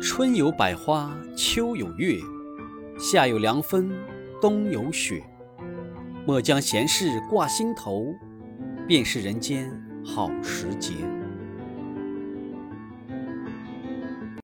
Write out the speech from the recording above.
春有百花秋有月夏有凉风冬有雪。莫将闲事挂心头便是人间好时节。